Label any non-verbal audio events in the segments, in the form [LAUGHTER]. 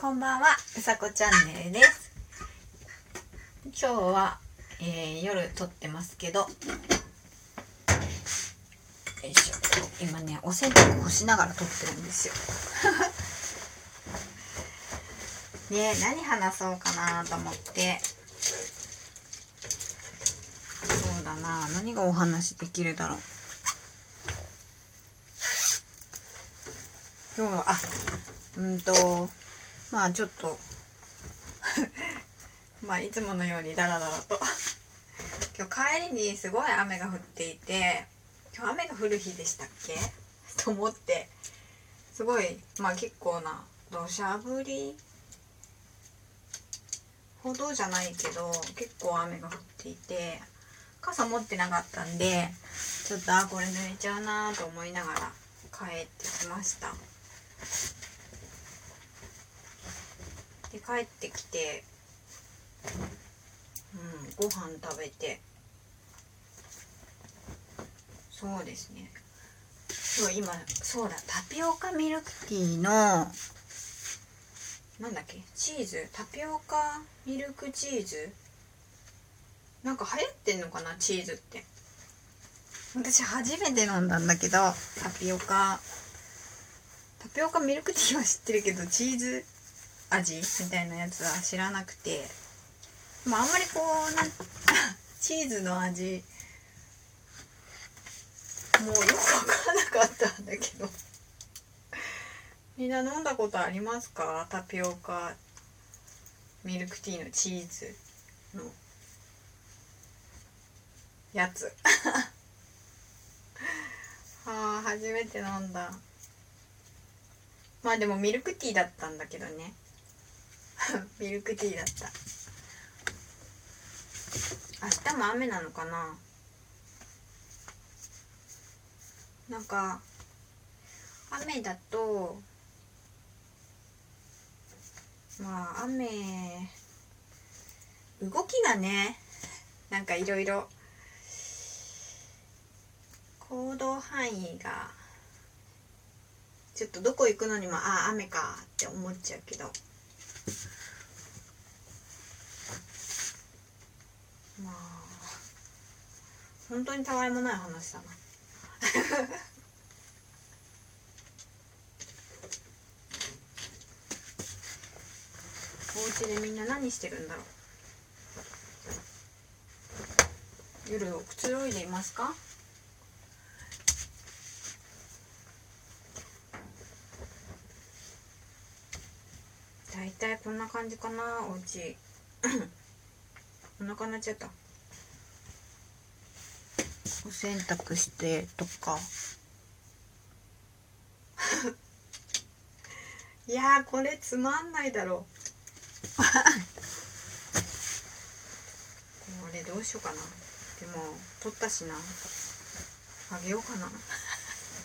こんばんは、うさこチャンネルです。今日は、えー夜撮ってますけど、よいしょ。今ね、お洗濯干しながら撮ってるんですよ。[LAUGHS] ね何話そうかなと思って。そうだな、何がお話できるだろう。今日は、あ、うんと、まあちょっと。[LAUGHS] まあいつものようにダラダラと。今日帰りにすごい雨が降っていて今日雨が降る日でしたっけ？と思って。すごいまあ結構な土砂降り？ほどじゃないけど結構雨が降っていて傘持ってなかったんでちょっとあこれ濡れちゃうなと思いながら帰ってきました。帰ってきてうんご飯食べて。そうですね。そう今そうだタピオカミルクティーのなんだっけチーズ？タピオカミルクチーズ？なんか流行ってんのかなチーズって。私初めて飲んだんだけどタピオカ。タピオカミルクティーは知ってるけどチーズ味みたいなやつは知らなくて。でもあんまりこうな [LAUGHS] チーズの味もうよく分からなかったんだけど。みんな飲んだことありますか？タピオカミルクティーのチーズの。やつ。[LAUGHS] あー初めて飲んだ。まあでもミルクティーだったんだけどね。ミルクティーだった。明日も雨なのかな？なんか雨だとまあ雨動きがねなんかいろいろ行動範囲がちょっとどこ行くのにもああ雨かって思っちゃうけど。まあ。本当にたわいもない話だな。[LAUGHS] お家でみんな何してるんだろう。夜おくつろいでいますか？大体こんな感じかなお家お腹鳴っちゃった。お洗濯してとか。[LAUGHS] いやーこれつまんないだろ。う [LAUGHS] これどうしようかな。でも取ったしな。あげようかな。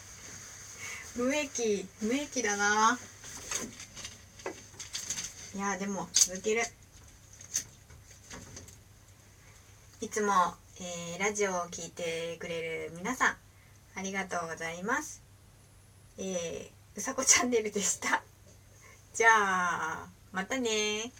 [LAUGHS] 無益無益だな。いやでも続けるいつも、えーラジオを聞いてくれる皆さんありがとうございます。えー、うさこチャンネルでした。じゃあまたね